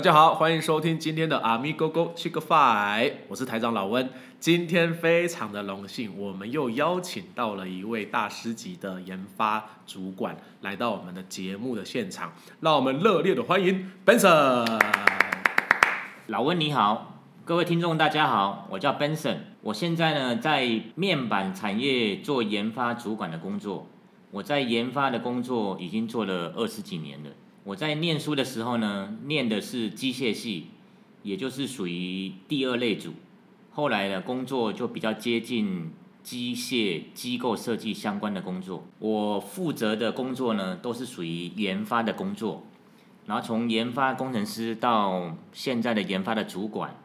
大家好，欢迎收听今天的阿咪 Go Go Chick f i 我是台长老温。今天非常的荣幸，我们又邀请到了一位大师级的研发主管来到我们的节目的现场，让我们热烈的欢迎 Benson。老温你好，各位听众大家好，我叫 Benson，我现在呢在面板产业做研发主管的工作。我在研发的工作已经做了二十几年了。我在念书的时候呢，念的是机械系，也就是属于第二类组。后来的工作就比较接近机械机构设计相关的工作。我负责的工作呢，都是属于研发的工作。然后从研发工程师到现在的研发的主管，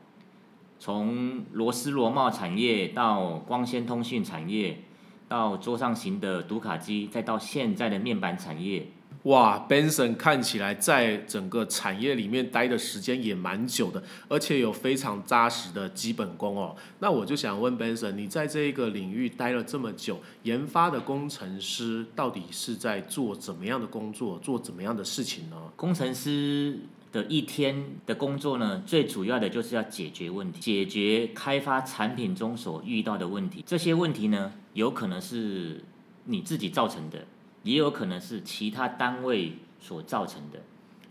从螺丝螺帽产业到光纤通讯产业。到桌上型的读卡机，再到现在的面板产业。哇，Benson 看起来在整个产业里面待的时间也蛮久的，而且有非常扎实的基本功哦。那我就想问 Benson，你在这一个领域待了这么久，研发的工程师到底是在做怎么样的工作，做怎么样的事情呢？工程师。的一天的工作呢，最主要的就是要解决问题，解决开发产品中所遇到的问题。这些问题呢，有可能是你自己造成的，也有可能是其他单位所造成的。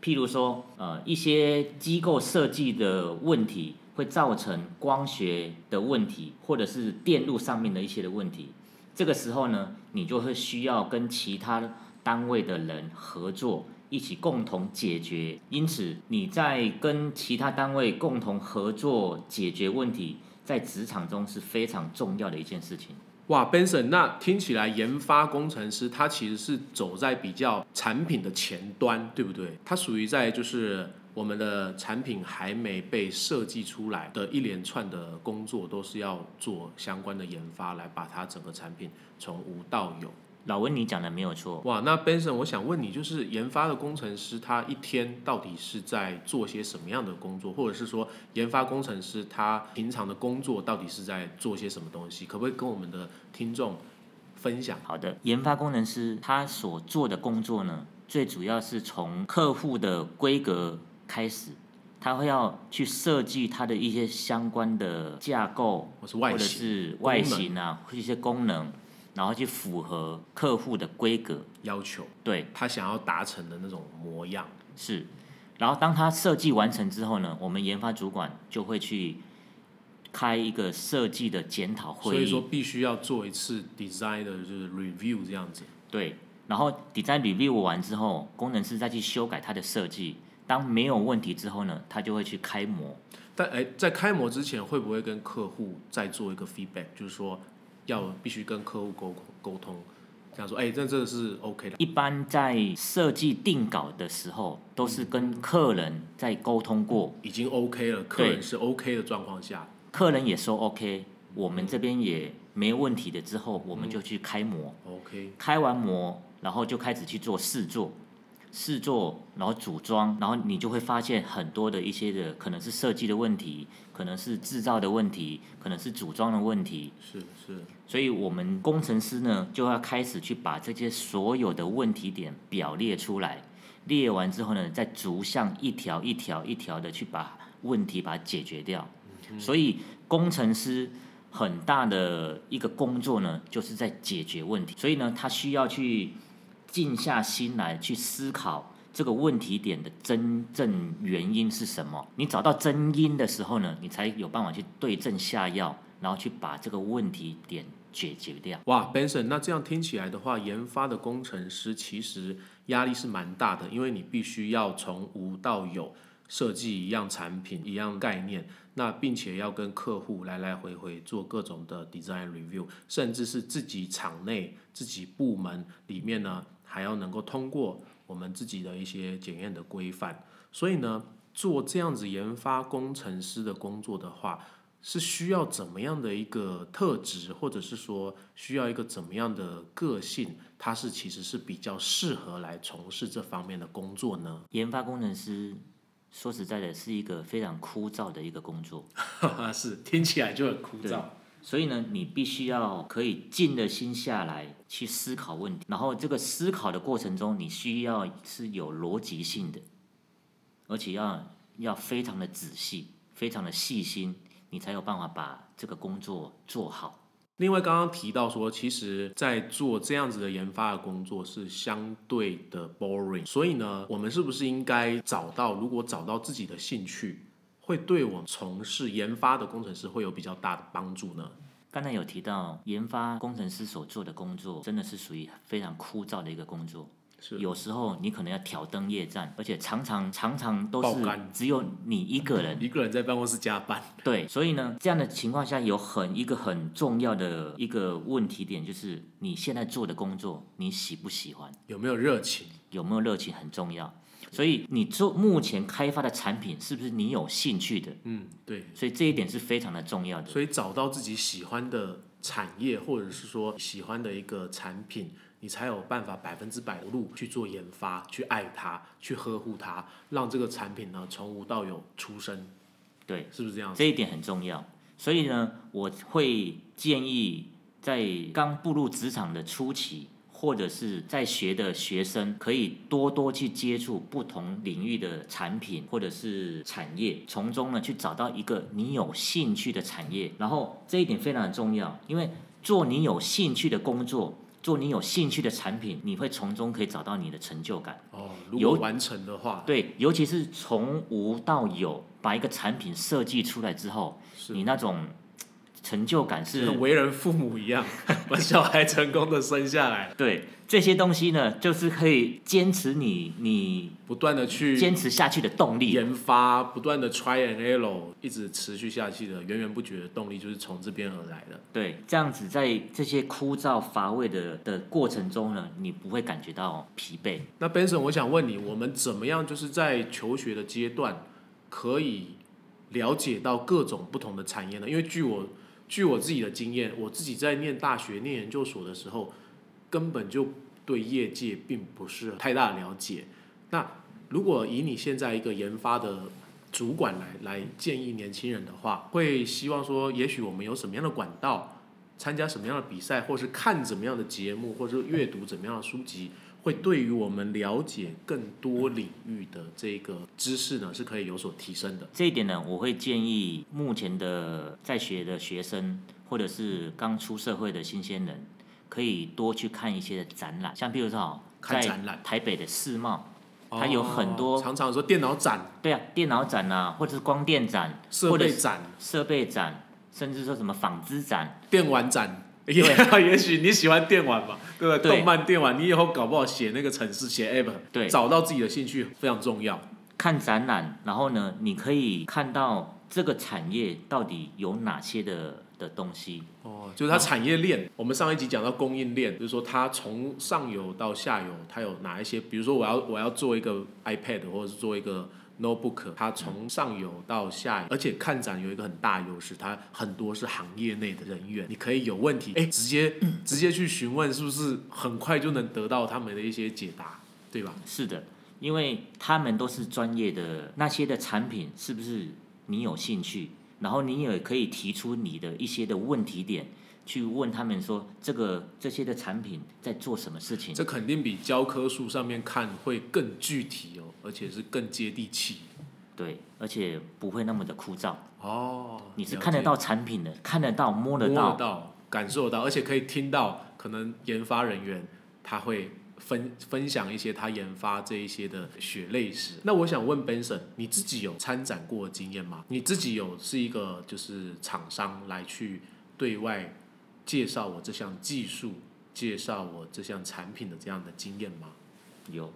譬如说，呃，一些机构设计的问题会造成光学的问题，或者是电路上面的一些的问题。这个时候呢，你就会需要跟其他单位的人合作。一起共同解决，因此你在跟其他单位共同合作解决问题，在职场中是非常重要的一件事情。哇，Benson，那听起来研发工程师他其实是走在比较产品的前端，对不对？他属于在就是我们的产品还没被设计出来的一连串的工作，都是要做相关的研发，来把它整个产品从无到有。老温，你讲的没有错。哇，那 Benson，我想问你，就是研发的工程师，他一天到底是在做些什么样的工作？或者是说，研发工程师他平常的工作到底是在做些什么东西？可不可以跟我们的听众分享？好的，研发工程师他所做的工作呢，最主要是从客户的规格开始，他会要去设计他的一些相关的架构，或是外形、外形啊，或一些功能。然后去符合客户的规格要求，对他想要达成的那种模样是。然后当他设计完成之后呢，我们研发主管就会去开一个设计的检讨会议。所以说必须要做一次 design 的就是 review 这样子。对，然后 design review 完之后，工程师再去修改他的设计。当没有问题之后呢，他就会去开模。但哎，在开模之前，会不会跟客户再做一个 feedback？就是说。要必须跟客户沟沟通，这样说，哎，这这个是 OK 的。一般在设计定稿的时候，都是跟客人在沟通过，已经 OK 了，客人是 OK 的状况下，客人也说 OK，我们这边也没问题的，之后我们就去开模，OK，开完模，然后就开始去做试做。试做，然后组装，然后你就会发现很多的一些的，可能是设计的问题，可能是制造的问题，可能是组装的问题。是是。所以我们工程师呢，就要开始去把这些所有的问题点表列出来，列完之后呢，再逐项一条一条一条的去把问题把它解决掉。所以工程师很大的一个工作呢，就是在解决问题。所以呢，他需要去。静下心来去思考这个问题点的真正原因是什么？你找到真因的时候呢，你才有办法去对症下药，然后去把这个问题点解决掉。哇，Benson，那这样听起来的话，研发的工程师其实压力是蛮大的，因为你必须要从无到有设计一样产品、一样概念，那并且要跟客户来来回回做各种的 design review，甚至是自己厂内、自己部门里面呢。还要能够通过我们自己的一些检验的规范，所以呢，做这样子研发工程师的工作的话，是需要怎么样的一个特质，或者是说需要一个怎么样的个性，它是其实是比较适合来从事这方面的工作呢？研发工程师说实在的，是一个非常枯燥的一个工作，是听起来就很枯燥。所以呢，你必须要可以静的心下来去思考问题，然后这个思考的过程中，你需要是有逻辑性的，而且要要非常的仔细，非常的细心，你才有办法把这个工作做好。另外，刚刚提到说，其实，在做这样子的研发的工作是相对的 boring，所以呢，我们是不是应该找到，如果找到自己的兴趣，会对我从事研发的工程师会有比较大的帮助呢？刚才有提到，研发工程师所做的工作，真的是属于非常枯燥的一个工作。是有时候你可能要挑灯夜战，而且常常常常都是只有你一个人。一个人在办公室加班，对，所以呢，这样的情况下有很一个很重要的一个问题点，就是你现在做的工作，你喜不喜欢，有没有热情？有没有热情很重要。所以你做目前开发的产品是不是你有兴趣的？嗯，对。所以这一点是非常的重要的。所以找到自己喜欢的产业，或者是说喜欢的一个产品，你才有办法百分之百的入去做研发，去爱它，去呵护它，让这个产品呢从无到有出生，对，是不是这样？这一点很重要。所以呢，我会建议在刚步入职场的初期，或者是在学的学生，可以多多去接触不同领域的产品或者是产业，从中呢去找到一个你有兴趣的产业。然后这一点非常的重要，因为做你有兴趣的工作。做你有兴趣的产品，你会从中可以找到你的成就感。哦，如果完成的话，对，尤其是从无到有，把一个产品设计出来之后，你那种成就感是跟为人父母一样，把小孩成功的生下来，对这些东西呢，就是可以坚持你你不断的去坚持下去的动力。研发，不断的 try and error，一直持续下去的源源不绝的动力，就是从这边而来的。对，这样子在这些枯燥乏味的的过程中呢，你不会感觉到疲惫。那 Benson，我想问你，我们怎么样就是在求学的阶段，可以了解到各种不同的产业呢？因为据我据我自己的经验，我自己在念大学、念研究所的时候，根本就对业界并不是太大的了解。那如果以你现在一个研发的主管来来建议年轻人的话，会希望说，也许我们有什么样的管道，参加什么样的比赛，或是看怎么样的节目，或者是阅读怎么样的书籍，会对于我们了解更多领域的这个知识呢，是可以有所提升的。这一点呢，我会建议目前的在学的学生，或者是刚出社会的新鲜人，可以多去看一些展览，像比如说哦在台北的世贸，它有很多哦常常说电脑展、对啊，电脑展啊，或者是光电展、设备展、设备展，甚至说什么纺织展，电玩展。也 也许你喜欢电玩吧，对不对？对动漫电玩，你以后搞不好写那个城市、写 app，对找到自己的兴趣非常重要。看展览，然后呢，你可以看到这个产业到底有哪些的的东西。哦，就是它产业链。我们上一集讲到供应链，就是说它从上游到下游，它有哪一些？比如说我要我要做一个 iPad 或者是做一个 notebook，它从上游到下游，而且看展有一个很大优势，它很多是行业内的人员，你可以有问题，哎，直接 直接去询问，是不是很快就能得到他们的一些解答，对吧？是的，因为他们都是专业的，那些的产品是不是你有兴趣？然后你也可以提出你的一些的问题点，去问他们说这个这些的产品在做什么事情。这肯定比教科书上面看会更具体哦，而且是更接地气。对，而且不会那么的枯燥。哦，你是看得到产品的，看得到、摸得摸到。得到、感受到，而且可以听到，可能研发人员他会分分享一些他研发这一些的血泪史。那我想问 Benson，你自己有参展过的经验吗？你自己有是一个就是厂商来去对外介绍我这项技术、介绍我这项产品的这样的经验吗？有，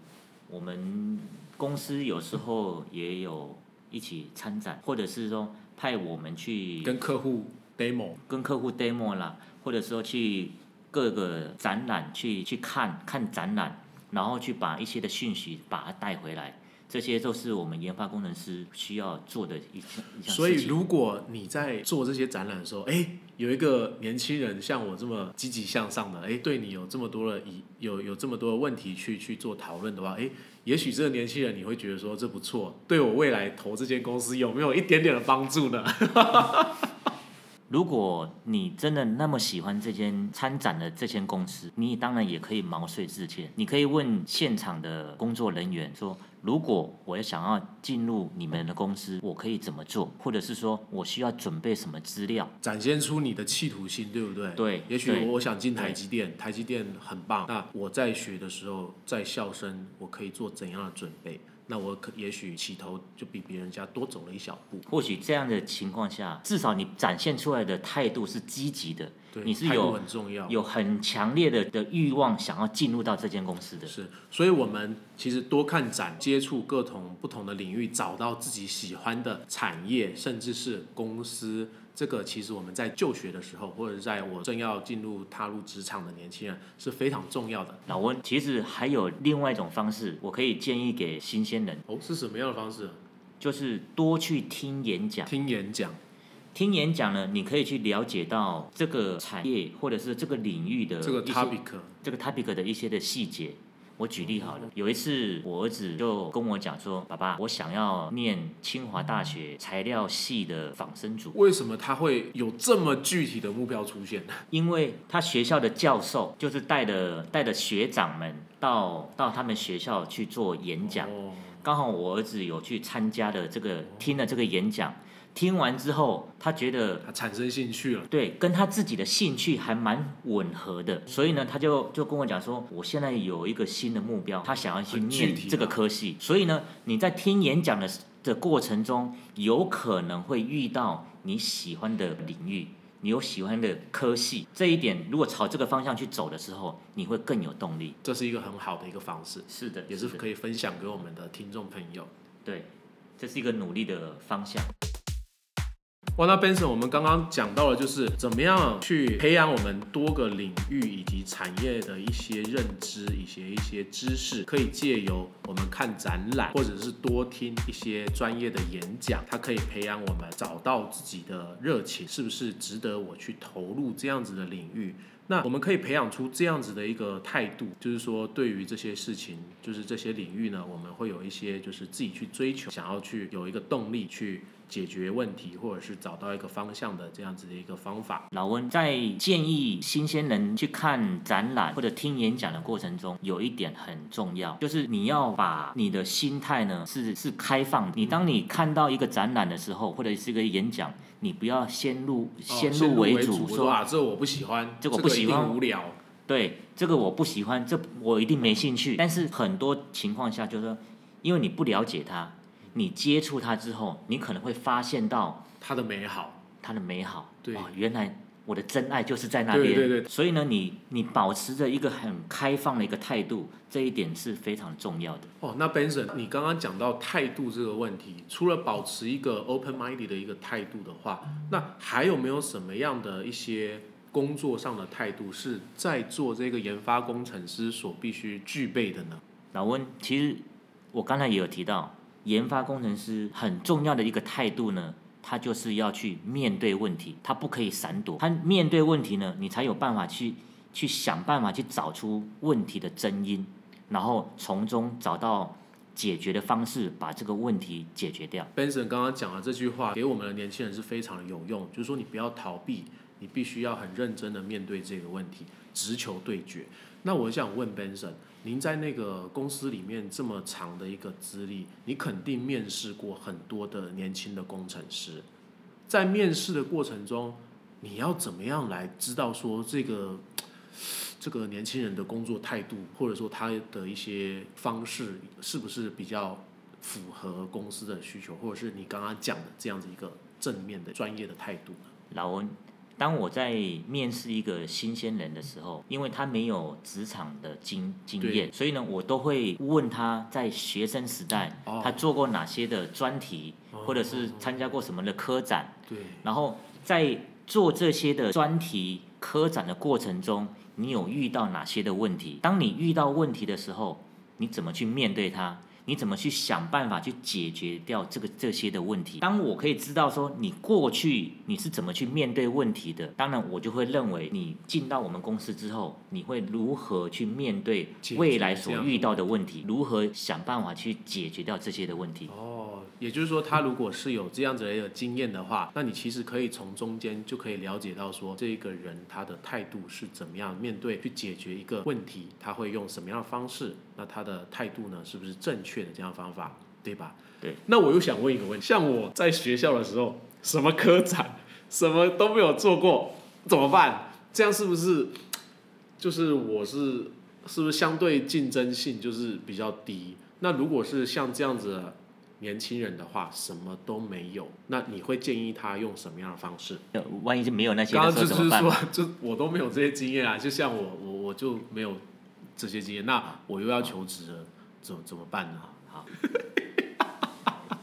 我们公司有时候也有一起参展，或者是说派我们去跟客户 demo 跟客户 demo 啦，或者说去各个展览去去看看展览，然后去把一些的讯息把它带回来，这些都是我们研发工程师需要做的一项一项所以，如果你在做这些展览的时候，哎，有一个年轻人像我这么积极向上的，哎，对你有这么多的疑，有有这么多的问题去去做讨论的话，哎，也许这个年轻人你会觉得说这不错，对我未来投这间公司有没有一点点的帮助呢？如果你真的那么喜欢这间参展的这间公司，你当然也可以毛遂自荐。你可以问现场的工作人员说：“如果我想要进入你们的公司，我可以怎么做？或者是说我需要准备什么资料？展现出你的企图心，对不对？对也许对我想进台积电，台积电很棒。那我在学的时候，在校生，我可以做怎样的准备？那我可也许起头就比别人家多走了一小步。或许这样的情况下，至少你展现出来的态度是积极的，对，你是有很重要。有很强烈的的欲望想要进入到这间公司的。是，所以我们其实多看展，接触各种不同的领域，找到自己喜欢的产业，甚至是公司。这个其实我们在就学的时候，或者在我正要进入踏入职场的年轻人是非常重要的。老温，其实还有另外一种方式，我可以建议给新鲜人，哦，是什么样的方式？就是多去听演讲。听演讲。听演讲呢，你可以去了解到这个产业或者是这个领域的这个 topic 这个 topic 的一些的细节。我举例好了，有一次我儿子就跟我讲说：“爸爸，我想要念清华大学材料系的仿生组，为什么他会有这么具体的目标出现呢？因为他学校的教授就是带着带着学长们到到他们学校去做演讲。哦，刚好我儿子有去参加的这个听了这个演讲，听完之后他觉得他产生兴趣了。对，跟他自己的兴趣还蛮吻合的，所以呢，他就就跟我讲说，我现在有一个新的目标，他想要去念这个啊科系，所以呢，你在听演讲的的过程中，有可能会遇到你喜欢的领域，你有喜欢的科系，这一点如果朝这个方向去走的时候，你会更有动力。这是一个很好的一个方式，是的，也是可以分享给我们的听众朋友。对，这是一个努力的方向。哇，那 Benson，我们刚刚讲到了，就是怎么样去培养我们多个领域以及产业的一些认知，以及一些知识，可以借由我们看展览，或者是多听一些专业的演讲，它可以培养我们找到自己的热情，是不是值得我去投入这样子的领域？那我们可以培养出这样子的一个态度，就是说对于这些事情，就是这些领域呢，我们会有一些就是自己去追求，想要去有一个动力去解决问题，或者是找到一个方向的这样子的一个方法。老温在建议新鲜人去看展览或者听演讲的过程中，有一点很重要，就是你要把你的心态呢是是开放的。你当你看到一个展览的时候，或者是一个演讲，你不要先入先入为主，主，说啊，这我不喜欢，这个我不喜欢无聊。对这个我不喜欢，这我一定没兴趣。但是很多情况下，就是说，因为你不了解它，你接触它之后，你可能会发现到它的美好，它的美好。对哦，原来我的真爱就是在那边。对对对所以呢，你你保持着一个很开放的一个态度，这一点是非常重要的。哦，那 Benson，你刚刚讲到态度这个问题，除了保持一个 open minded 的一个态度的话，那还有没有什么样的一些工作上的态度是在做这个研发工程师所必须具备的呢？老温，其实我刚才也有提到，研发工程师很重要的一个态度呢，他就是要去面对问题，他不可以闪躲。他面对问题呢，你才有办法去去想办法去找出问题的真因，然后从中找到解决的方式，把这个问题解决掉。Benson 刚刚讲的这句话给我们的年轻人是非常有用，就是说你不要逃避，你必须要很认真的面对这个问题，直球对决。那我想问 Benson，您在那个公司里面这么长的一个资历，你肯定面试过很多的年轻的工程师，在面试的过程中，你要怎么样来知道说这个 这个年轻人的工作态度，或者说他的一些方式是不是比较符合公司的需求，或者是你刚刚讲的这样子一个正面的专业的态度呢？老温，当我在面试一个新鲜人的时候，因为他没有职场的经经验，所以呢，我都会问他在学生时代、哦他做过哪些的专题，或者是参加过什么的科展，对，然后在做这些的专题科展的过程中，你有遇到哪些的问题？当你遇到问题的时候，你怎么去面对它？你怎么去想办法去解决掉这个这些的问题？当我可以知道说你过去你是怎么去面对问题的，当然我就会认为你进到我们公司之后，你会如何去面对未来所遇到的问题，如何想办法去解决掉这些的问题。哦，也就是说，他如果是有这样子的一个经验的话，那你其实可以从中间就可以了解到说，这个人他的态度是怎么样面对去解决一个问题，他会用什么样的方式，那他的态度呢是不是正确确的这样方法，对吧？对。那我又想问一个问题，像我在学校的时候，什么科展，什么都没有做过，怎么办？这样是不是就是我是是不是相对竞争性就是比较低？那如果是像这样子的年轻人的话，什么都没有，那你会建议他用什么样的方式？呃万一是没有那些刚刚？就是说，就我都没有这些经验啊，就像我我我就没有这些经验，那我又要求职了，怎怎么办呢？好，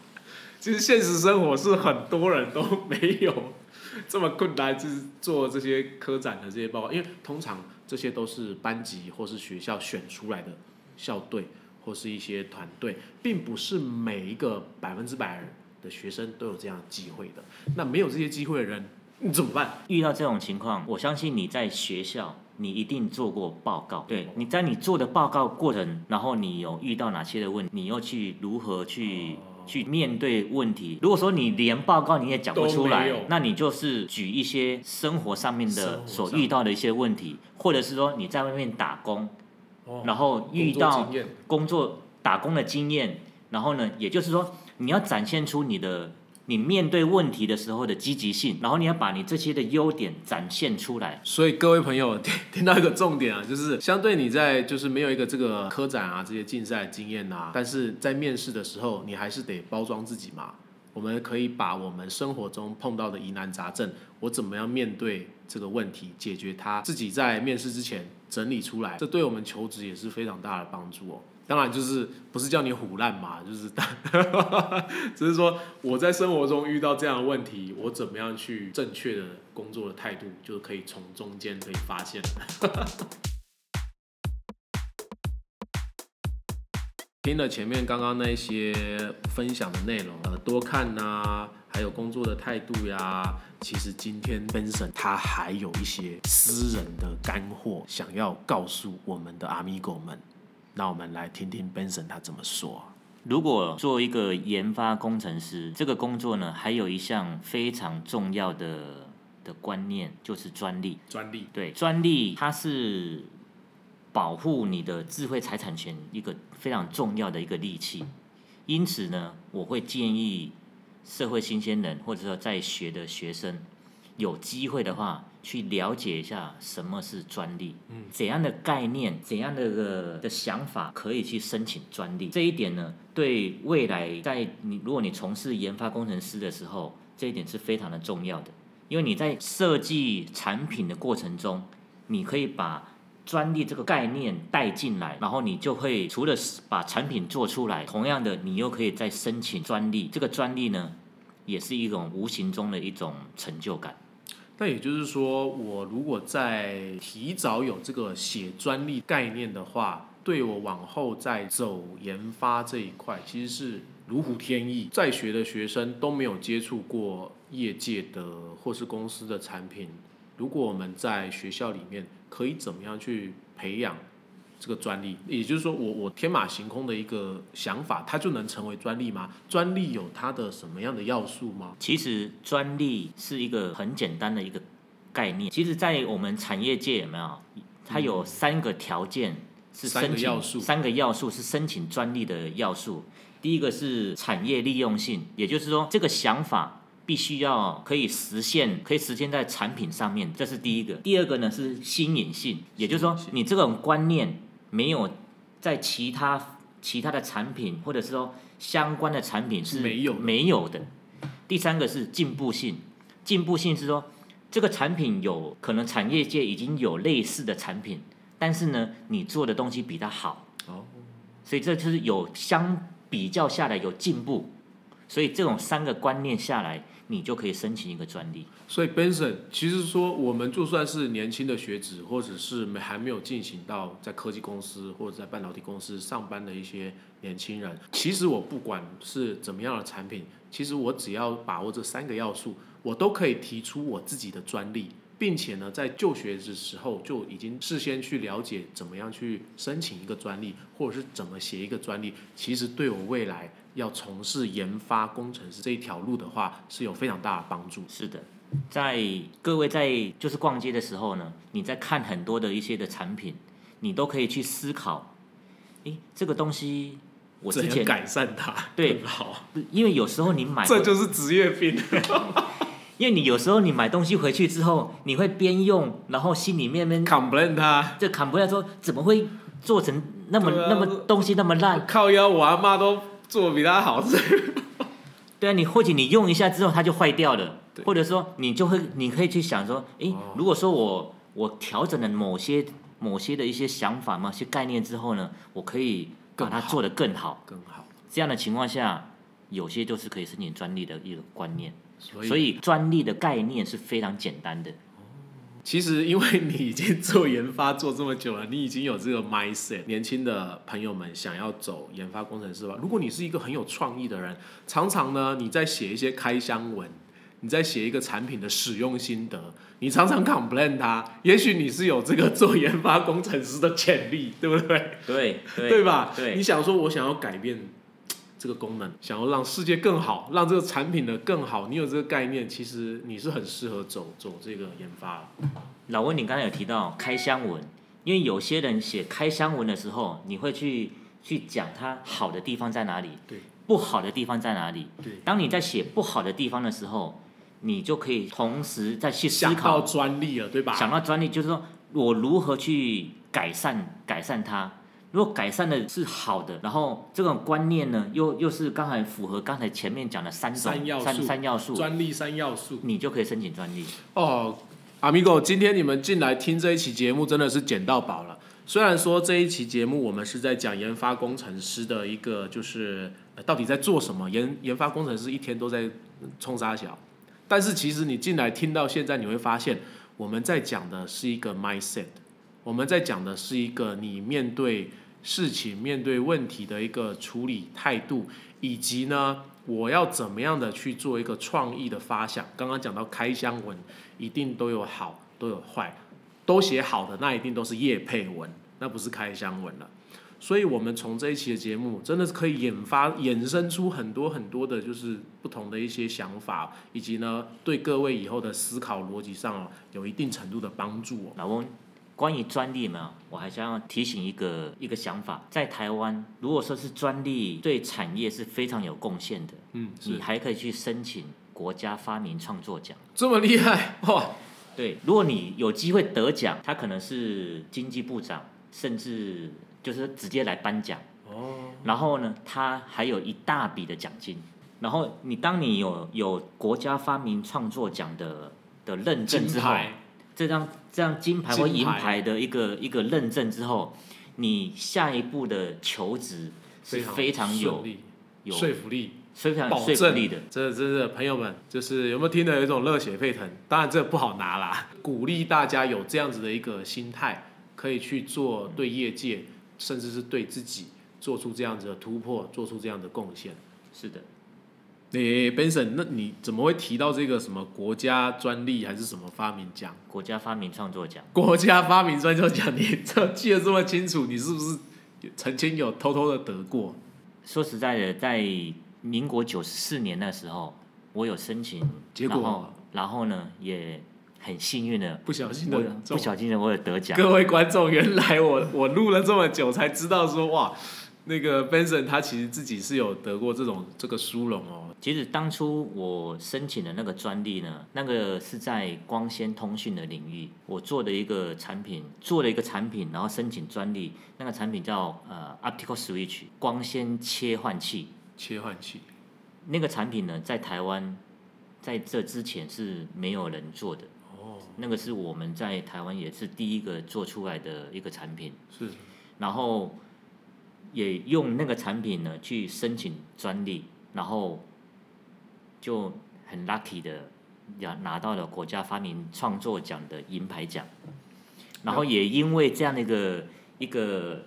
其实现实生活是很多人都没有 这么困难，就是做这些科展的这些报告，因为通常这些都是班级或是学校选出来的校队或是一些团队，并不是每一个百分之百的学生都有这样机会的。那没有这些机会的人，你怎么办？遇到这种情况，我相信你在学校，你一定做过报告。对，你在你做的报告过程，然后你有遇到哪些的问题，你又去如何去、去面对问题？如果说你连报告你也讲不出来那你就是举一些生活上面的所遇到的一些问题，或者是说你在外面打工，哦然后遇到工作打工的经验，然后呢，也就是说你要展现出你的你面对问题的时候的积极性，然后你要把你这些的优点展现出来。所以各位朋友 听听到一个重点啊，就是相对你在就是没有一个这个科展啊这些竞赛经验啊，但是在面试的时候你还是得包装自己嘛。我们可以把我们生活中碰到的疑难杂症，我怎么样面对这个问题，解决它，自己在面试之前整理出来，这对我们求职也是非常大的帮助哦。当然就是不是叫你唬烂嘛，就是 只是说我在生活中遇到这样的问题，我怎么样去正确的工作的态度，就可以从中间可以发现。听了前面刚刚那些分享的内容，呃，多看呐、还有工作的态度呀，其实今天 Benson 他还有一些私人的干货想要告诉我们的 Amigo 们，那我们来听听 Benson 他怎么说。如果做一个研发工程师，这个工作呢，还有一项非常重要的的观念，就是专利。专利对，专利它是保护你的智慧财产权一个非常重要的一个利器。因此呢，我会建议社会新鲜人或者说在学的学生，有机会的话去了解一下什么是专利，嗯怎样的概念、怎样的个的想法可以去申请专利。这一点呢，对未来在你如果你从事研发工程师的时候，这一点是非常的重要的。因为你在设计产品的过程中，你可以把专利这个概念带进来，然后你就会除了把产品做出来，同样的你又可以再申请专利。这个专利呢，也是一种无形中的一种成就感。那也就是说，我如果在提早有这个写专利概念的话，对我往后再走研发这一块，其实是如虎添翼。在学的学生都没有接触过业界的或是公司的产品，如果我们在学校里面可以怎么样去培养这个专利？也就是说我，我天马行空的一个想法，它就能成为专利吗？专利有它的什么样的要素吗？其实专利是一个很简单的一个概念。其实，在我们产业界有没有？它有三个条件是三个申请要素三个要素是申请专利的要素。第一个是产业利用性，也就是说这个想法必须要可以实现，可以实现在产品上面，这是第一个。第二个呢是新颖性，也就是说你这种观念没有在其他其他的产品或者是说相关的产品是没有的。没有的。第三个是进步性，进步性是说这个产品有可能产业界已经有类似的产品，但是呢，你做的东西比它好，哦，所以这就是有相比较下来有进步，所以这种三个观念下来，你就可以申请一个专利。所以 Benson 其实说，我们就算是年轻的学子，或者是没还没有进行到在科技公司或者在半导体公司上班的一些年轻人，其实我不管是怎么样的产品，其实我只要把握这三个要素，我都可以提出我自己的专利，并且呢，在就学的时候就已经事先去了解怎么样去申请一个专利，或者是怎么写一个专利，其实对我未来要从事研发工程师这一条路的话，是有非常大的帮助。是的，在各位在就是逛街的时候呢，你在看很多的一些的产品，你都可以去思考，诶，这个东西我之前改善它对好，因为有时候你买这就是职业病。因为你有时候你买东西回去之后，你会边用，然后心里面面 complain 他这砍不来说怎么会做成那么、啊那么东西那么烂？靠腰，我阿妈都做比他好吃。对啊，你或许你用一下之后它就坏掉了，或者说你就会你可以去想说，诶，哦如果说我我调整了某些某些的一些想法、嘛，一些概念之后呢，我可以把它做得更好。更好，这样的情况下，有些就是可以申请专利的一个观念。所以专利的概念是非常简单的。其实，因为你已经做研发做这么久了，你已经有这个 mindset。年轻的朋友们想要走研发工程师吧，如果你是一个很有创意的人，常常呢你在写一些开箱文，你在写一个产品的使用心得，你常常 complain 它，也许你是有这个做研发工程师的潜力，对不对？对对 对吧？对你想说，我想要改变这个功能，想要让世界更好，让这个产品的更好，你有这个概念，其实你是很适合走走这个研发。老温，你刚才有提到开箱文，因为有些人写开箱文的时候，你会去去讲它好的地方在哪里，对，不好的地方在哪里。对，当你在写不好的地方的时候，你就可以同时再去思想到考，专利了，对吧？想到专利，就是说我如何去改善改善它。如果改善的是好的，然后这种观念呢，又又是刚才符合刚才前面讲的三种三三要素三要素，专利三要素。你就可以申请专利。哦，Amigo，今天你们进来听这一期节目真的是捡到宝了。虽然说这一期节目我们是在讲研发工程师的一个，就是、呃到底在做什么，研研发工程师一天都在冲沙小，但是其实你进来听到现在，你会发现我们在讲的是一个 mindset，我们在讲的是一个你面对事情、面对问题的一个处理态度，以及呢，我要怎么样的去做一个创意的发想。刚刚讲到开箱文，一定都有好，都有坏，都写好的那一定都是业配文，那不是开箱文了。所以，我们从这一期的节目，真的是可以引发、衍生出很多很多的，就是不同的一些想法，以及呢，对各位以后的思考逻辑上哦，有一定程度的帮助哦。老翁，关于专利嘛，我还想要提醒一个一个想法，在台湾，如果说是专利对产业是非常有贡献的，嗯，你还可以去申请国家发明创作奖。这么厉害哇！对，如果你有机会得奖，他可能是经济部长，甚至就是直接来颁奖。哦，然后呢，他还有一大笔的奖金。然后你当你有有国家发明创作奖的的认证之后，这张这张金牌或银金牌牌的一个一个认证之后，你下一步的求职是非常有有说服力。非常有保证力的。这真的朋友们，就是有没有听得有一种热血沸腾？当然这不好拿啦，鼓励大家有这样子的一个心态，可以去做对业界，甚至是对自己做出这样子的突破，做出这样的贡献。是的，诶、b e n s o n 那你怎么会提到这个什么国家专利还是什么发明奖？国家发明创作奖。国家发明创作奖，你这记得这么清楚，你是不是曾经有偷偷的得过？说实在的，在民国九十四年那时候，我有申请，结果然后然后呢，也很幸运的，不小心的不小心的我有得奖。各位观众，原来我我录了这么久才知道说哇，那个 Benson 他其实自己是有得过这种这个殊荣哦。其实当初我申请的那个专利呢，那个是在光纤通讯的领域，我做的一个产品，做了一个产品，然后申请专利，那个产品叫呃 optical switch 光纤切换器。切换器。那个产品呢，在台湾在这之前是没有人做的，哦，那个是我们在台湾也是第一个做出来的一个产品，是。然后也用那个产品呢去申请专利，然后就很 lucky 的拿拿到了国家发明创作奖的银牌奖，然后也因为这样的一个一个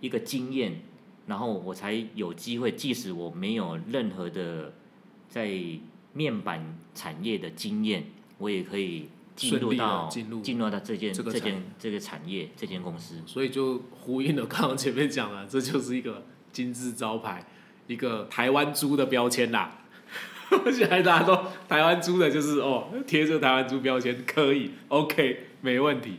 一个经验，然后我才有机会，即使我没有任何的在面板产业的经验，我也可以进入到进入进入到这件这件这个产业这间公司。所以就呼应了刚刚前面讲了，这就是一个金字招牌，一个台湾猪的标签啦。现在大家都台湾猪的，就是哦，贴着台湾猪标签可以，OK，没问题。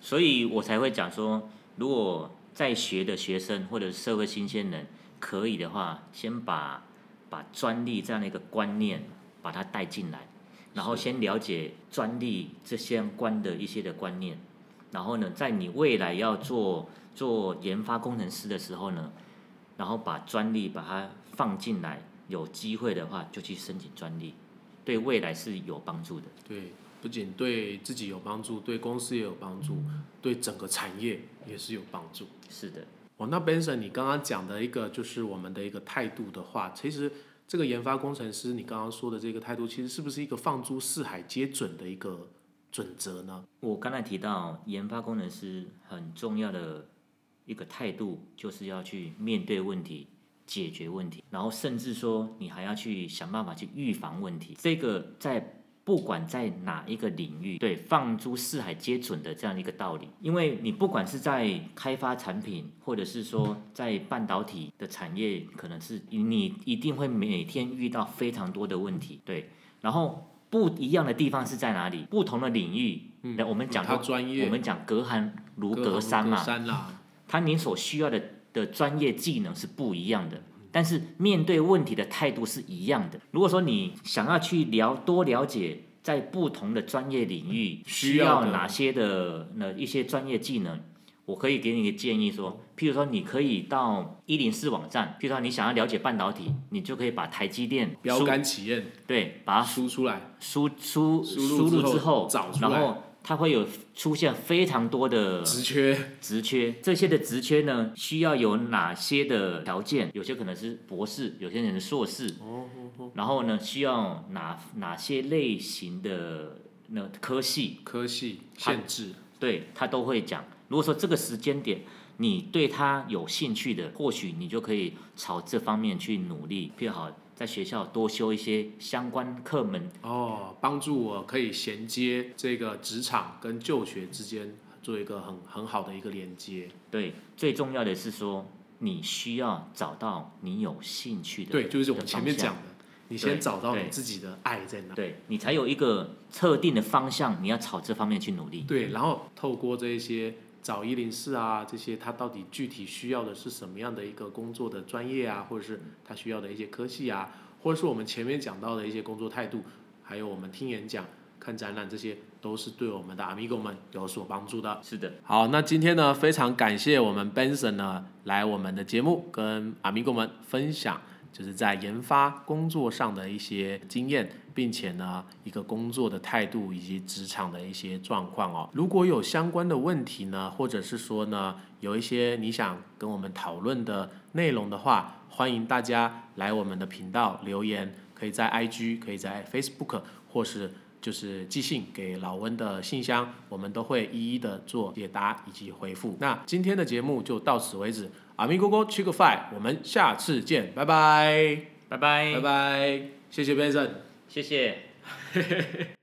所以我才会讲说，如果在学的学生或者社会新鲜人，可以的话，先把把专利这样的一个观念把它带进来，然后先了解专利这相关的一些的观念，然后呢，在你未来要做做研发工程师的时候呢，然后把专利把它放进来，有机会的话就去申请专利，对未来是有帮助的。对，不仅对自己有帮助，对公司也有帮助，对整个产业也是有帮助。是的，哦，那 Benson，你刚刚讲的一个就是我们的一个态度的话，其实这个研发工程师，你刚刚说的这个态度，其实是不是一个放诸四海皆准的一个准则呢？我刚才提到研发工程师很重要的一个态度，就是要去面对问题、解决问题，然后甚至说你还要去想办法去预防问题。这个在不管在哪一个领域，对放诸四海皆准的这样一个道理。因为你不管是在开发产品，或者是说在半导体的产业，可能是你一定会每天遇到非常多的问题，对，然后。不一样的地方是在哪里？不同的领域，那、我们讲他过专业，我们讲隔行如隔隔山嘛，山啦，它你所需要的的专业技能是不一样的，但是面对问题的态度是一样的。如果说你想要去了多了解在不同的专业领域需需要哪些的那一些专业技能，我可以给你一个建议说，譬如说你可以到一零四网站，譬如说你想要了解半导体，你就可以把台积电标杆企业对，把它输出来，输输输入之之后，找出来然后它会有出现非常多的职缺，职缺，这些的职缺呢，需要有哪些的条件？有些可能是博士，有些人是硕士，哦哦哦，然后呢，需要哪哪些类型的那科系？科系限制，对他都会讲。如果说这个时间点你对他有兴趣的，或许你就可以朝这方面去努力，譬如好在学校多修一些相关课门，哦，帮助我可以衔接这个职场跟就学之间做一个很很好的一个连接。对，最重要的是说，你需要找到你有兴趣的，对，就是我们前面讲的，你先找到你自己的爱在哪。对你才有一个特定的方向，你要朝这方面去努力。对，然后透过这一些找一零四啊，这些他到底具体需要的是什么样的一个工作的专业啊，或者是他需要的一些科系啊，或者是我们前面讲到的一些工作态度，还有我们听演讲、看展览，这些都是对我们的 amigo 们有所帮助的。是的，好，那今天呢，非常感谢我们 Benson 呢来我们的节目，跟 amigo 们分享，就是在研发工作上的一些经验，并且呢，一个工作的态度以及职场的一些状况哦。如果有相关的问题呢，或者是说呢，有一些你想跟我们讨论的内容的话，欢迎大家来我们的频道留言，可以在 IG，可以在 Facebook，或是就是寄信给老温的信箱，我们都会一一的做解答以及回复。那今天的节目就到此为止，阿咪哥哥吃个饭，我们下次见，拜拜，拜拜，拜拜，谢谢 Benson。谢谢。